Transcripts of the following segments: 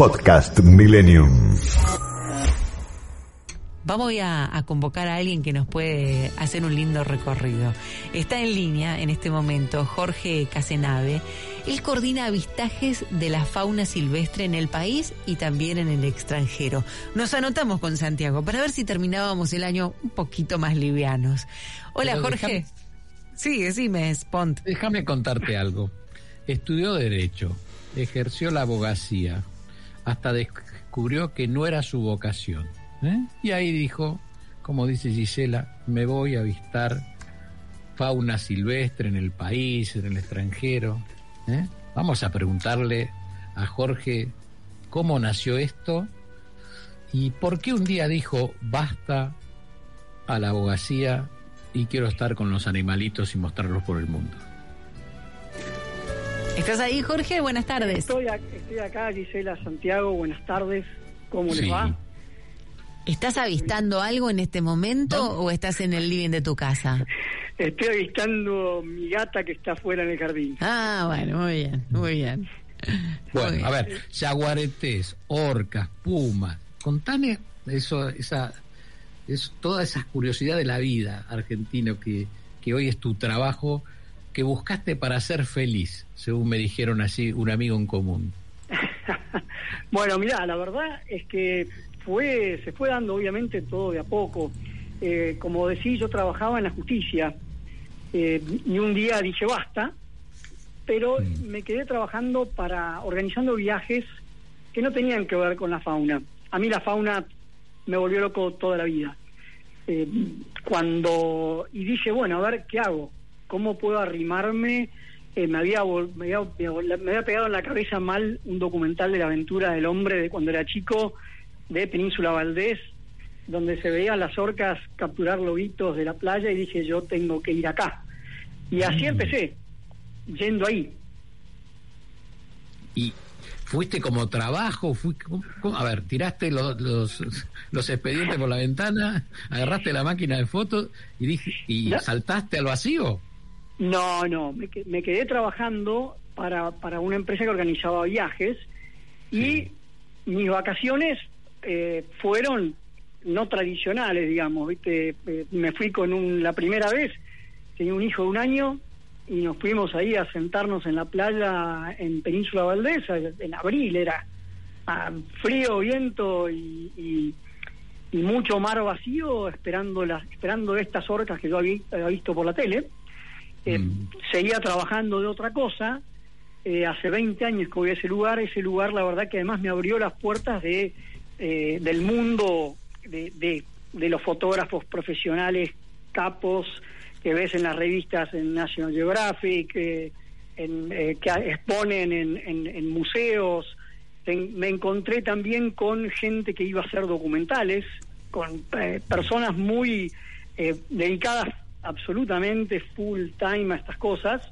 Podcast Millennium. Vamos a, a, convocar a alguien que nos puede hacer un lindo recorrido. Está en línea en este momento Jorge Casenave. Él coordina avistajes de la fauna silvestre en el país y también en el extranjero. Nos anotamos con Santiago para ver si terminábamos el año un poquito más livianos. Hola Pero Jorge. déjame- Sí, decime, Spont. Déjame contarte algo. Estudió Derecho, ejerció la abogacía, hasta descubrió que no era su vocación. ¿eh? Y ahí dijo, como dice Gisela, me voy a avistar fauna silvestre en el país, en el extranjero. ¿eh? Vamos a preguntarle a Jorge cómo nació esto y por qué un día dijo basta a la abogacía y quiero estar con los animalitos y mostrarlos por el mundo. ¿Estás ahí, Jorge? Buenas tardes. Estoy, estoy acá, Gisela Santiago, buenas tardes. ¿Cómo Sí. les va? ¿Estás avistando algo en este momento o estás en el living de tu casa? Estoy avistando mi gata que está afuera en el jardín. Ah, bueno, muy bien, muy bien. Muy Bueno, bien. a ver, jaguaretes, orcas, pumas, contame eso, esa, es toda esa curiosidad de la vida argentino que, que hoy es tu trabajo, que buscaste para ser feliz, según me dijeron así un amigo en común. Bueno, mira, la verdad es que fue se fue dando obviamente todo de a poco. Eh, como decís, yo trabajaba en la justicia eh, y un día dije basta, pero me quedé trabajando para organizando viajes que no tenían que ver con la fauna. A mí la fauna me volvió loco toda la vida. Eh, cuando y dije bueno a ver qué hago cómo puedo arrimarme Eh, me había me había, me había pegado en la cabeza mal un documental de la aventura del hombre de cuando era chico de Península Valdés donde se veían las orcas capturar lobitos de la playa y dije yo tengo que ir acá y así empecé yendo ahí ¿Y fuiste como trabajo? Fui. A ver, tiraste los, los, los expedientes por la ventana, agarraste la máquina de fotos y, dije, y Ya. saltaste al vacío. No, no, me, me quedé trabajando para, para una empresa que organizaba viajes y mis vacaciones eh, fueron no tradicionales, digamos, ¿viste? Eh, me fui con un, la primera vez, tenía un hijo de un año y nos fuimos ahí a sentarnos en la playa en Península Valdés, en abril era frío, viento y, y, y mucho mar vacío esperando las esperando estas orcas que yo había, había visto por la tele. Eh, Mm. Seguía trabajando de otra cosa. Eh, hace 20 años que voy a ese lugar. Ese lugar, la verdad, que además me abrió las puertas de eh, del mundo de, de, de los fotógrafos profesionales capos que ves en las revistas en National Geographic, eh, en, eh, que exponen en, en- en museos. Me encontré también con gente que iba a hacer documentales, con eh, personas muy eh, dedicadas absolutamente full time a estas cosas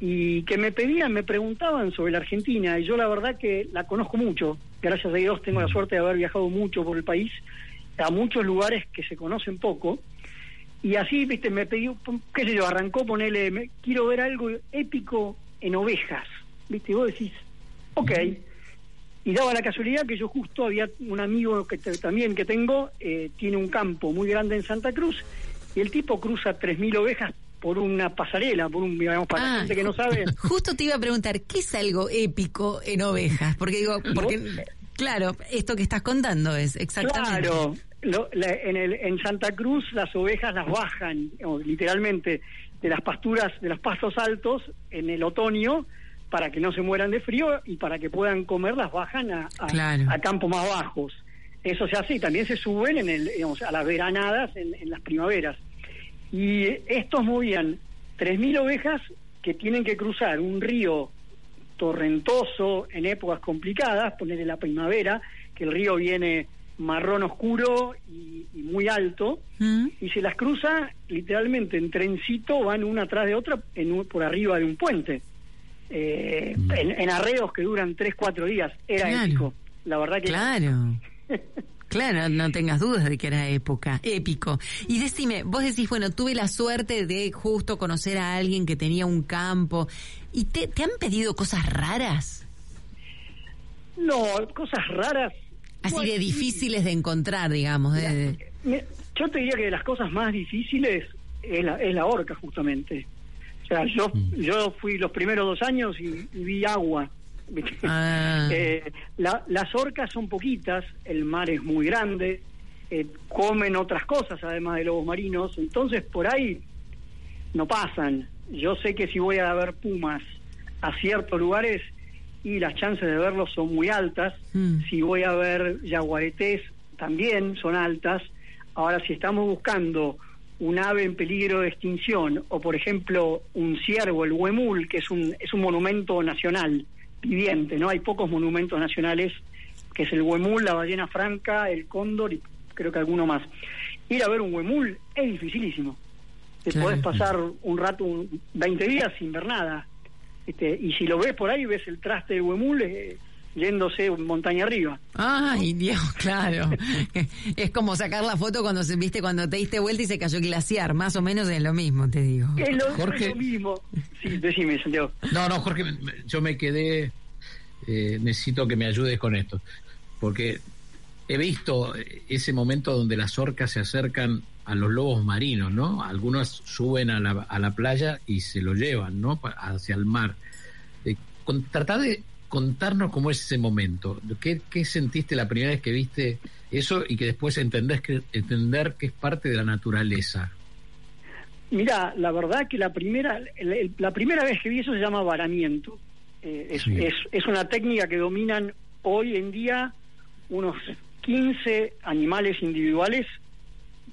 y que me pedían, me preguntaban sobre la Argentina y yo la verdad que la conozco mucho. Gracias a Dios tengo la suerte de haber viajado mucho por el país, a muchos lugares que se conocen poco. Y así, viste, me pidió, qué sé yo, arrancó ponerle, me- quiero ver algo épico en ovejas. Viste, y vos decís, ok. Y daba la casualidad que yo justo había un amigo que te- también que tengo, eh, tiene un campo muy grande en Santa Cruz, y el tipo cruza 3.000 ovejas por una pasarela, por un, digamos, para la Ah, gente que no sabe. Justo te iba a preguntar, ¿qué es algo épico en ovejas? Porque digo, porque, claro, esto que estás contando es exactamente. Claro, lo- la- en, el, en Santa Cruz las ovejas las bajan, o literalmente, de las pasturas, de los pastos altos en el otoño para que no se mueran de frío y para que puedan comer las bajan a, a- Claro. a campos más bajos. Eso se hace y también se suben en el, digamos, a las veranadas en, en las primaveras. Y estos movían 3.000 ovejas que tienen que cruzar un río torrentoso en épocas complicadas, poner en la primavera, que el río viene marrón oscuro y, y muy alto, ¿Mm? y se las cruza literalmente en trencito, van una atrás de otra en un- por arriba de un puente, eh, en, en arreos que duran 3, 4 días. Era Claro. épico. La verdad que Claro. Claro, no tengas dudas de que era época, épico. Y decime, vos decís, bueno, tuve la suerte de justo conocer a alguien que tenía un campo. ¿Y te, te han pedido cosas raras? No, cosas raras. Así Bueno, de difíciles de encontrar, digamos. de- de- me- yo te diría que de las cosas más difíciles es la, es la orca, justamente. O sea, yo, yo fui los primeros dos años y, y vi agua. Ah. Eh, la- las orcas son poquitas, el mar es muy grande, eh, comen otras cosas además de lobos marinos, entonces por ahí no pasan. Yo sé que si voy a ver pumas a ciertos lugares y las chances de verlos son muy altas, Mm. si voy a ver yaguaretés también son altas. Ahora, si estamos buscando un ave en peligro de extinción o, por ejemplo, un ciervo, el huemul, que es un, es un monumento nacional viviente, ¿no? Hay pocos monumentos nacionales, que es el huemul, la ballena franca, el cóndor y creo que alguno más. Ir a ver un huemul es dificilísimo. Te Claro. podés pasar un rato, un- 20 días sin ver nada. Este, y si lo ves por ahí, ves el traste del huemul eh, yéndose montaña arriba. Ay, Dios, claro. es como sacar la foto cuando se viste cuando te diste vuelta y se cayó el glaciar, más o menos es lo mismo, te digo. Es lo, Jorge. es lo mismo. Sí, decime, Santiago. No, no, Jorge, me- me- yo me quedé, eh, necesito que me ayudes con esto, porque he visto ese momento donde las orcas se acercan a los lobos marinos, ¿no? Algunos suben a la, a la playa y se lo llevan, ¿no? Hacia el mar. Eh, con, tratá de contarnos cómo es ese momento. ¿Qué, ¿Qué sentiste la primera vez que viste eso y que después entendés que, entender que es parte de la naturaleza? Mira, la verdad que la primera, la primera vez que vi eso se llama varamiento. Eh, es, Sí. es, es una técnica que dominan hoy en día unos 15 animales individuales,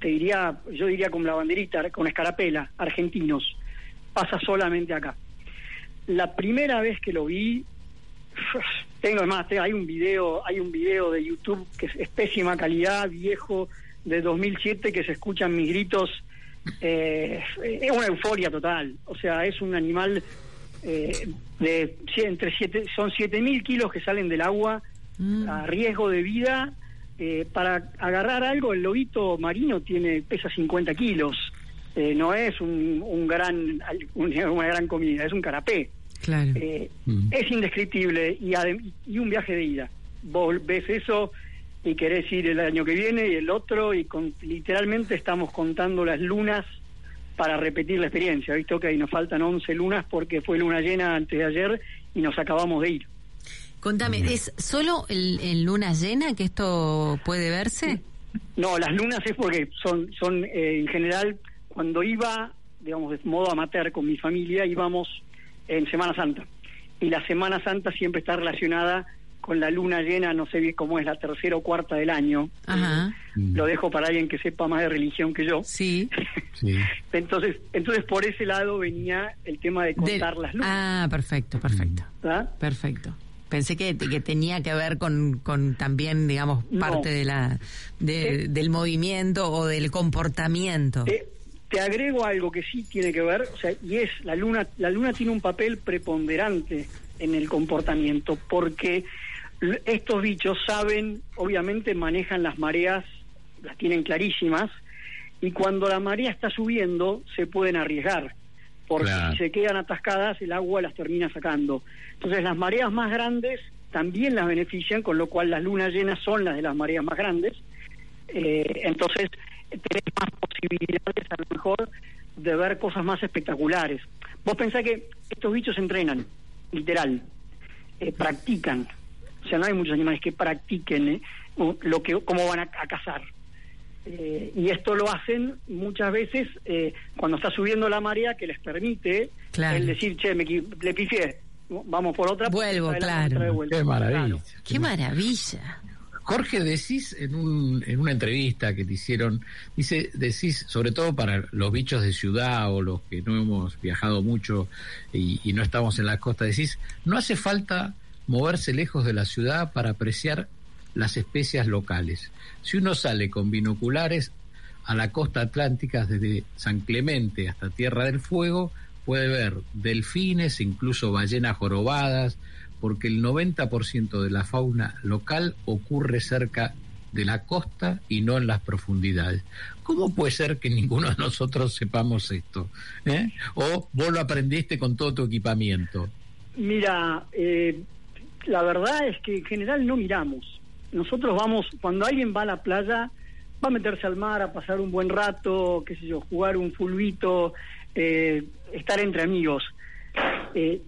te diría, yo diría con la banderita, con escarapela, argentinos. Pasa solamente acá. La primera vez que lo vi, tengo te- hay un video, hay un video de YouTube que es, es pésima calidad, viejo, de 2007, que se escuchan mis gritos. eh, es una euforia total. O sea, es un animal eh, de entre siete, son 7000 kilos que salen del agua Mm. a riesgo de vida. eh, para agarrar algo, el lobito marino tiene pesa 50 kilos. No es un, un gran un- una gran comida, es un carapé. Claro. Eh, Mm. Es indescriptible y, adem- y un viaje de ida. Vos ves eso y querés ir el año que viene y el otro y con, literalmente estamos contando las lunas para repetir la experiencia. ¿Viste? Ok, nos faltan 11 lunas porque fue luna llena antes de ayer y nos acabamos de ir. Contame, ¿es solo el- en luna llena que esto puede verse? No, las lunas es porque son, son eh, en general, cuando iba, digamos, de modo amateur con mi familia, íbamos en Semana Santa. Y la Semana Santa siempre está relacionada con la luna llena, no sé bien cómo es, la tercera o cuarta del año. Ajá. Mm. Lo dejo para alguien que sepa más de religión que yo. Sí. Sí. Entonces, entonces por ese lado venía el tema de De- contar las lunas. Ah, perfecto, perfecto. ¿verdad? Perfecto. Pensé que, que tenía que ver con, con también, digamos, No. parte de la de- Eh. del movimiento o del comportamiento. Te, te agrego algo que sí tiene que ver, o sea, y es la luna, la luna tiene un papel preponderante en el comportamiento, porque estos bichos saben, obviamente manejan las mareas, las tienen clarísimas, y cuando la marea está subiendo se pueden arriesgar, porque Claro. si se quedan atascadas el agua las termina sacando. Entonces las mareas más grandes también las benefician, con lo cual las lunas llenas son las de las mareas más grandes, eh, entonces tenés más posibilidades a lo mejor de ver cosas más espectaculares. Vos pensás que estos bichos entrenan, literal, eh, practican. O sea, no hay muchos animales que practiquen eh, lo que cómo van a, a cazar. Eh, y esto lo hacen muchas veces eh, cuando está subiendo la marea que les permite Claro. el decir, che, me, le pifié, vamos por otra. Vuelvo, claro. vuelta. Qué maravilla. Claro. ¡Qué maravilla! Jorge, decís en, un, en una entrevista que te hicieron, dice, decís, sobre todo para los bichos de ciudad o los que no hemos viajado mucho y, y no estamos en la costa, decís, no hace falta moverse lejos de la ciudad para apreciar las especies locales. Si uno sale con binoculares a la costa atlántica desde San Clemente hasta Tierra del Fuego, puede ver delfines, incluso ballenas jorobadas, porque el 90% de la fauna local ocurre cerca de la costa y no en las profundidades. ¿Cómo puede ser que ninguno de nosotros sepamos esto? ¿Eh? ¿O vos lo aprendiste con todo tu equipamiento? Mira, eh, la verdad es que en general no miramos. Nosotros vamos, cuando alguien va a la playa, va a meterse al mar, a pasar un buen rato, qué sé yo, jugar un fulbito, eh, estar entre amigos. Eh,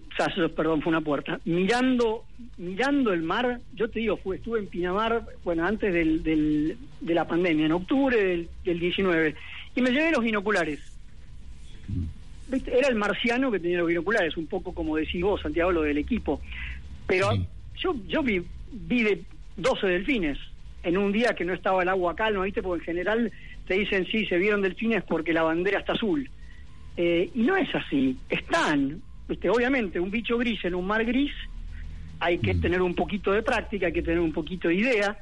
perdón, fue una puerta. Mirando, mirando el mar, yo te digo, fue, estuve en Pinamar, bueno, antes del, del, de la pandemia, en octubre del, del 19, y me llevé los binoculares. Era el marciano que tenía los binoculares, un poco como decís vos, Santiago, lo del equipo. Pero yo yo vi, vi de 12 delfines en un día que no estaba el agua calma, ¿viste? Porque en general te dicen, sí, se vieron delfines porque la bandera está azul. Eh, y no es así, están, ¿viste? Obviamente, un bicho gris en un mar gris, hay que mm. tener un poquito de práctica, hay que tener un poquito de idea,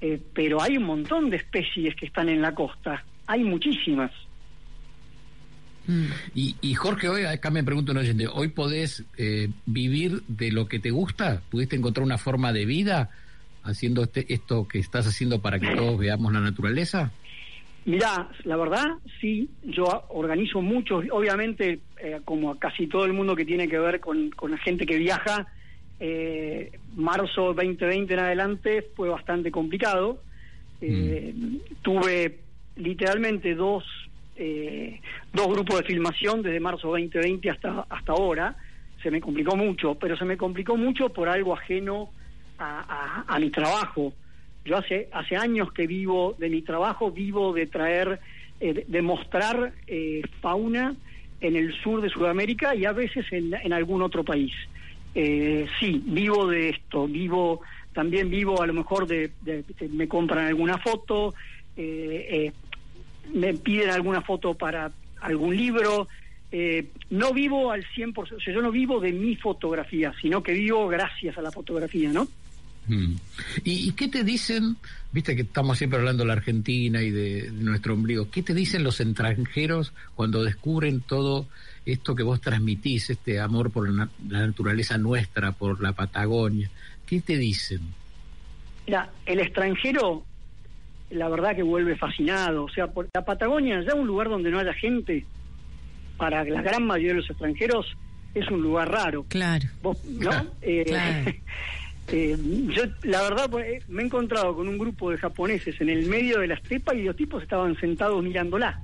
eh, pero hay un montón de especies que están en la costa, hay muchísimas. Mm. Y, Jorge, hoy acá me pregunto, ¿hoy podés eh, vivir de lo que te gusta? ¿Pudiste encontrar una forma de vida haciendo este, esto que estás haciendo para que todos veamos la naturaleza? Mirá, la verdad, sí, yo organizo mucho, obviamente, eh, como casi todo el mundo que tiene que ver con, con la gente que viaja, eh, marzo 2020 en adelante fue bastante complicado. Mm. Tuve literalmente dos eh, dos grupos de filmación desde marzo 2020 hasta, hasta ahora. Se me complicó mucho, pero se me complicó mucho por algo ajeno a, a, mi trabajo. Yo hace, hace años que vivo de mi trabajo, vivo de traer, eh, de, mostrar eh, fauna en el sur de Sudamérica y a veces en, algún otro país. Eh, sí, vivo de esto, vivo, también vivo a lo mejor de, de, me compran alguna foto, eh, me piden alguna foto para algún libro. No vivo al 100%, o sea, yo no vivo de mi fotografía, sino que vivo gracias a la fotografía, ¿no? Mm. ¿Y, qué te dicen? Viste que estamos siempre hablando de la Argentina y de, nuestro ombligo. ¿Qué te dicen los extranjeros cuando descubren todo esto que vos transmitís, este amor por la, naturaleza nuestra, por la Patagonia? ¿Qué te dicen? Mira, el extranjero la verdad que vuelve fascinado. O sea, por la Patagonia, ya un lugar donde no haya gente, para la gran mayoría de los extranjeros, es un lugar raro. Claro. ¿No? Eh, eh, yo, la verdad, pues, eh, me he encontrado con un grupo de japoneses en el medio de la estepa y los tipos estaban sentados mirándola.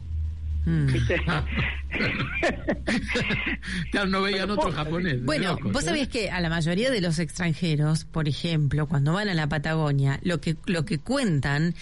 Mm. no veían otro japonés. Bueno, vos sabés que a la mayoría de los extranjeros, por ejemplo, cuando van a la Patagonia, lo que lo que cuentan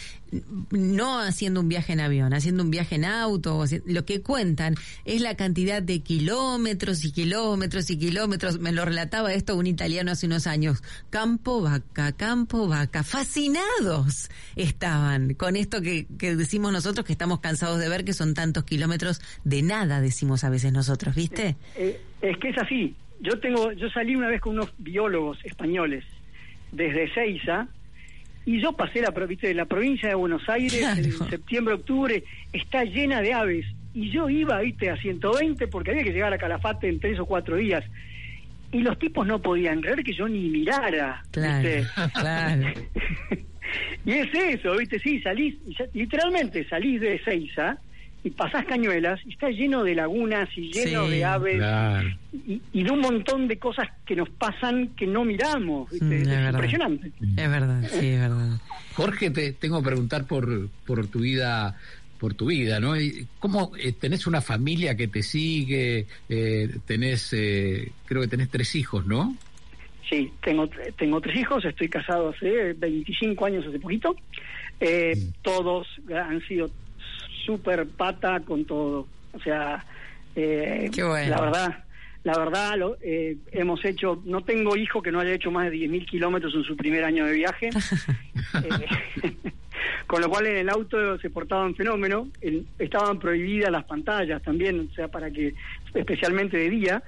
no haciendo un viaje en avión, haciendo un viaje en auto, lo que cuentan es la cantidad de kilómetros y kilómetros y kilómetros. Me lo relataba esto un italiano hace unos años. Campo, vaca, campo, vaca. Fascinados estaban con esto que, decimos nosotros que estamos cansados de ver que son tantos kilómetros de nada, decimos a veces nosotros, ¿viste? Eh, eh, es que es así. Yo tengo, yo salí una vez con unos biólogos españoles desde Seiza y yo pasé la, de la provincia de Buenos Aires en septiembre, octubre, está llena de aves. Y yo iba, viste, a 120 porque había que llegar a Calafate en tres o cuatro días. Y los tipos no podían creer que yo ni mirara. Claro, claro. y es eso, viste, sí, salís, literalmente salís de Seiza y pasás Cañuelas y está lleno de lagunas y lleno de aves y, de un montón de cosas que nos pasan que no miramos. Mm, es, impresionante. Es verdad, sí, es verdad. Jorge, te tengo que preguntar por, por tu vida por tu vida, ¿no? ¿Cómo eh, tenés una familia que te sigue? Eh, tenés, eh, creo que tenés tres hijos, ¿no? Sí, tengo, tengo tres hijos, estoy casado hace 25 años, hace poquito. Mm. Todos han sido súper pata con todo. O sea, eh, la verdad, la verdad, lo, eh, hemos hecho, no tengo hijo que no haya hecho más de 10.000 kilómetros en su primer año de viaje. Eh, con lo cual en el auto se portaban fenómeno, estaban prohibidas las pantallas también, o sea, para que, especialmente de día,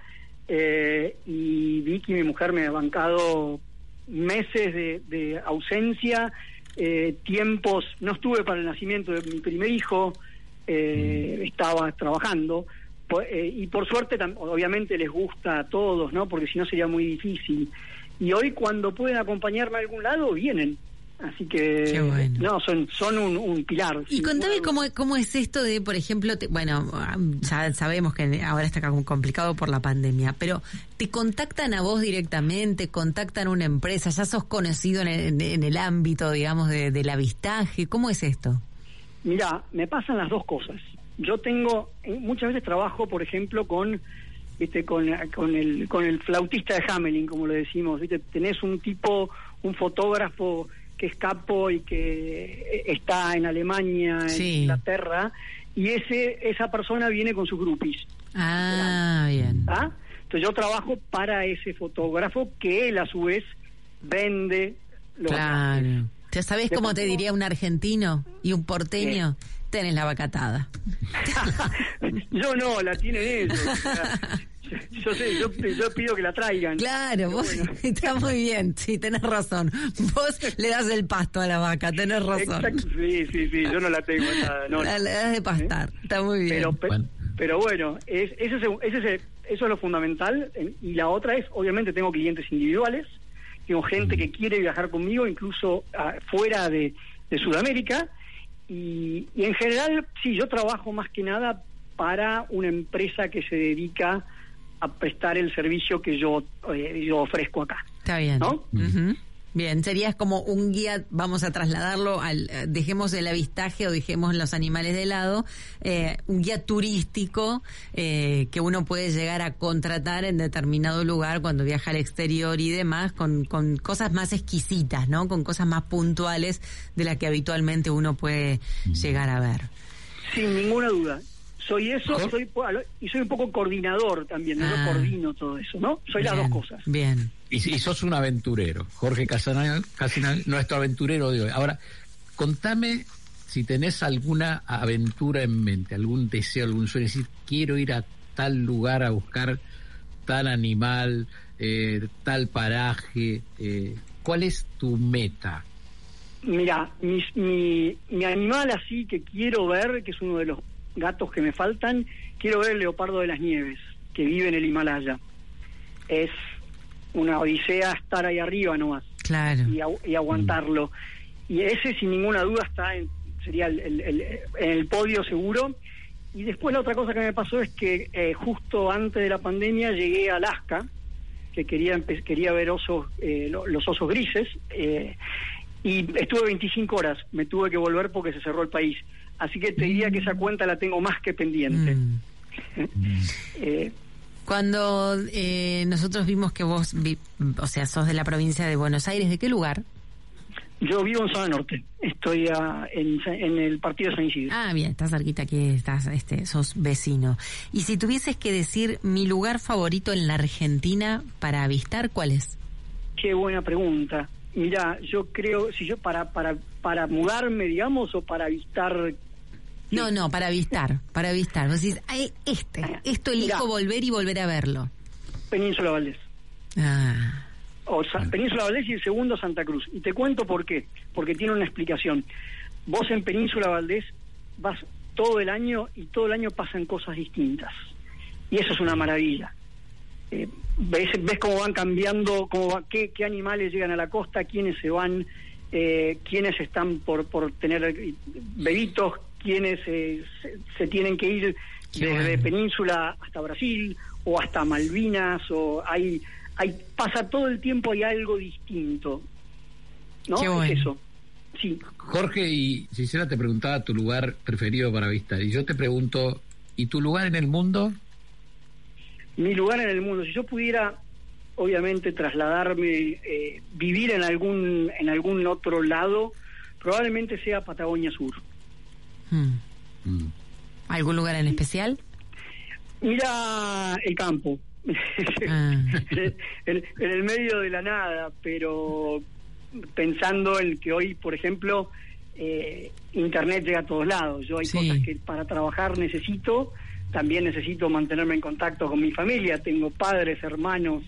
y Vicky, mi mujer, me ha bancado meses de, de ausencia, tiempos, no estuve para el nacimiento de mi primer hijo, eh, estaba trabajando. Eh, y por suerte, obviamente les gusta a todos, ¿no? Porque si no sería muy difícil. Y hoy cuando pueden acompañarme a algún lado, vienen. Así que, bueno. no, son, son un, un pilar. Y contame cómo, cómo es esto de, por ejemplo, te- bueno, ya sabemos que ahora está como complicado por la pandemia, pero ¿te contactan a vos directamente? ¿Contactan una empresa? ¿Ya sos conocido en el, en el ámbito, digamos, de, del avistaje? ¿Cómo es esto? Mira, me pasan las dos cosas. Yo tengo, eh, muchas veces trabajo, por ejemplo, con viste con, con el con el flautista de Hamelin, como le decimos, viste, tenés un tipo, un fotógrafo que es capo y que eh, está en Alemania, en Sí. Inglaterra, y ese esa persona viene con sus groupies. Ah, bien. ¿ah? Entonces yo trabajo para ese fotógrafo que él a su vez vende los Claro. ¿Ya sabés De cómo te diría un argentino y un porteño? Tenés la vacatada. yo no, la tienen ellos. yo, yo sé, yo, yo pido que la traigan. Claro, vos bueno. está muy bien, sí, tenés razón. Vos le das el pasto a la vaca, tenés razón. Exacto, sí, sí, sí, yo no la tengo. esa, no, La- Le das de pastar, está muy bien. pero, pe- Bueno. pero bueno, es, ese es, ese es eso es lo fundamental. en- Y la otra es, obviamente, tengo clientes individuales, tengo gente que quiere viajar conmigo, incluso ah, fuera de, de Sudamérica. Y, y en general, sí, yo trabajo más que nada para una empresa que se dedica a prestar el servicio que yo, eh, yo ofrezco acá. Está bien. ¿No? Ujú. Bien, serías como un guía, vamos a trasladarlo al, eh, dejemos el avistaje o dejemos los animales de lado, eh, un guía turístico eh, que uno puede llegar a contratar en determinado lugar cuando viaja al exterior y demás, con, con cosas más exquisitas, ¿no? Con cosas más puntuales de las que habitualmente uno puede llegar a ver. Sin ninguna duda. Soy eso soy, y soy un poco coordinador también, ¿no? Ah. yo coordino todo eso, ¿no? Soy las dos cosas. Bien. Y, y sos un aventurero. Jorge Casanal, Casanal, nuestro aventurero de hoy. Ahora, contame si tenés alguna aventura en mente, algún deseo, algún sueño. Decir, quiero ir a tal lugar a buscar tal animal, eh, tal paraje. eh, ¿Cuál es tu meta? Mira, mi, mi, mi animal así que quiero ver, que es uno de los gatos que me faltan, quiero ver el leopardo de las nieves, que vive en el Himalaya. Es una odisea estar ahí arriba nomás Claro. y, agu- y aguantarlo. Y ese sin ninguna duda está en, sería el, el- el- en el podio seguro. Y después la otra cosa que me pasó es que eh, justo antes de la pandemia llegué a Alaska, que quería quería ver osos, eh, lo- los osos grises, eh, y estuve 25 horas, me tuve que volver porque se cerró el país. Así que te diría que esa cuenta la tengo más que pendiente. Mm. Eh, Cuando eh, nosotros vimos que vos, vi- o sea, sos de la provincia de Buenos Aires, ¿de qué lugar? yo vivo en zona norte, estoy en, en el partido de San Isidro. Ah, bien, estás cerquita aquí, estás, este, sos vecino. Y si tuvieses que decir mi lugar favorito en la Argentina para avistar, ¿cuál es? Qué buena pregunta. Mira, yo creo, si yo para para para mudarme, digamos, o para avistar, No, no, para avistar, para avistar. Vos decís, "Ay, este, esto elijo Mirá. volver y volver a verlo. Península Valdés. Ah, O Sa- Península Valdés y el segundo Santa Cruz. Y te cuento por qué. Porque tiene una explicación. Vos en Península Valdés vas todo el año y todo el año pasan cosas distintas. Y eso es una maravilla. Eh, ves, ves cómo van cambiando, cómo va- qué, qué animales llegan a la costa, quiénes se van, eh, quiénes están por, por tener eh, bebitos, quiénes eh, se, se tienen que ir desde bueno. Península hasta Brasil o hasta Malvinas o hay, hay pasa todo el tiempo hay algo distinto, ¿no? Qué Es bueno. eso. Sí, Jorge y Gisela te preguntaba tu lugar preferido para avistar. Y yo te pregunto, ¿y tu lugar en el mundo? mi lugar en el mundo. Si yo pudiera, obviamente, trasladarme, eh, vivir en algún en algún otro lado, probablemente sea Patagonia Sur. Hmm. Mm. ¿algún lugar en especial? Mira el campo. Ah. en, en el medio de la nada, pero pensando en que hoy, por ejemplo, eh, Internet llega a todos lados. Yo hay Sí. cosas que para trabajar necesito, también necesito mantenerme en contacto con mi familia. Tengo padres, hermanos,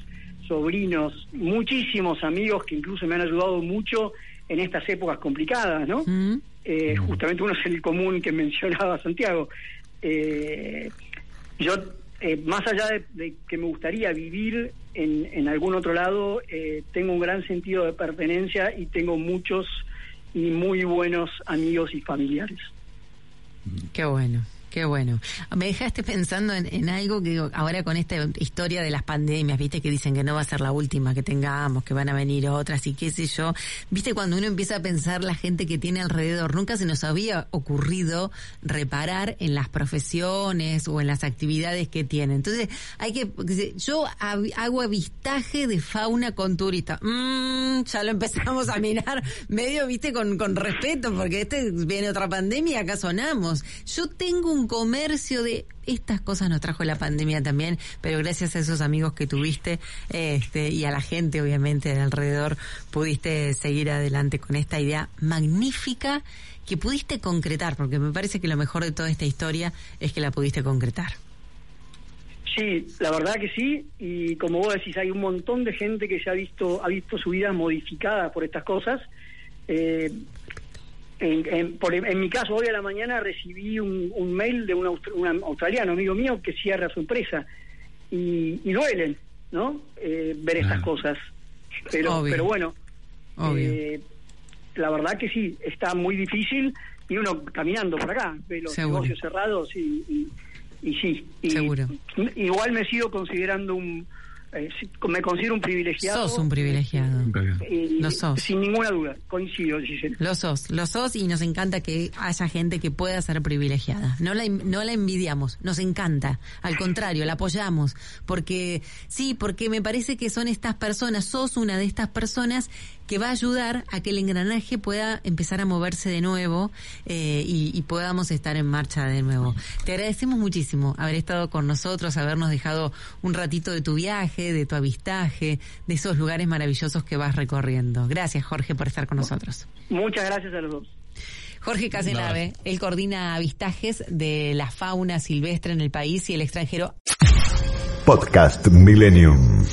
sobrinos, muchísimos amigos que incluso me han ayudado mucho en estas épocas complicadas, ¿no? Mm. Eh, justamente uno es el común que mencionaba Santiago. Eh, yo, eh, más allá de, de que me gustaría vivir en, en algún otro lado, eh, tengo un gran sentido de pertenencia y tengo muchos y muy buenos amigos y familiares. Qué bueno. Qué bueno. Me dejaste pensando en, algo que ahora con esta historia de las pandemias, viste que dicen que no va a ser la última que tengamos, que van a venir otras y qué sé yo. Viste cuando uno empieza a pensar la gente que tiene alrededor, nunca se nos había ocurrido reparar en las profesiones o en las actividades que tienen. Entonces, hay que, yo hago avistaje de fauna con turistas. Mm, ya lo empezamos a mirar medio, viste, con, con respeto, porque este viene otra pandemia acá sonamos. Yo tengo un comercio de estas cosas nos trajo la pandemia también, pero gracias a esos amigos que tuviste este, y a la gente obviamente de alrededor pudiste seguir adelante con esta idea magnífica que pudiste concretar, porque me parece que lo mejor de toda esta historia es que la pudiste concretar. Sí, la verdad que sí, y como vos decís, hay un montón de gente que se ha visto, ha visto su vida modificada por estas cosas. Eh, en, en, mi caso, hoy a la mañana recibí un, mail de un, australiano, amigo mío, que cierra su empresa. Y, duelen, ¿no? Eh, ver estas cosas. Pero, pero bueno, eh, la verdad que sí, está muy difícil. Y uno caminando por acá, ve los negocios cerrados y, y, sí. Seguro. Igual me sigo considerando un me considero un privilegiado. Sos un privilegiado. lo sos. Sin ninguna duda, coincido, Lo sos, lo sos y nos encanta que haya gente que pueda ser privilegiada. No la, no la envidiamos, nos encanta. Al contrario, la apoyamos. Porque, sí, porque me parece que son estas personas, sos una de estas personas que va a ayudar a que el engranaje pueda empezar a moverse de nuevo eh, y, podamos estar en marcha de nuevo. Te agradecemos muchísimo haber estado con nosotros, habernos dejado un ratito de tu viaje, de tu avistaje, de esos lugares maravillosos que vas recorriendo. Gracias, Jorge, por estar con nosotros. Muchas gracias a los dos. Jorge Casenave, él coordina avistajes de la fauna silvestre en el país y el extranjero. Podcast Millennium.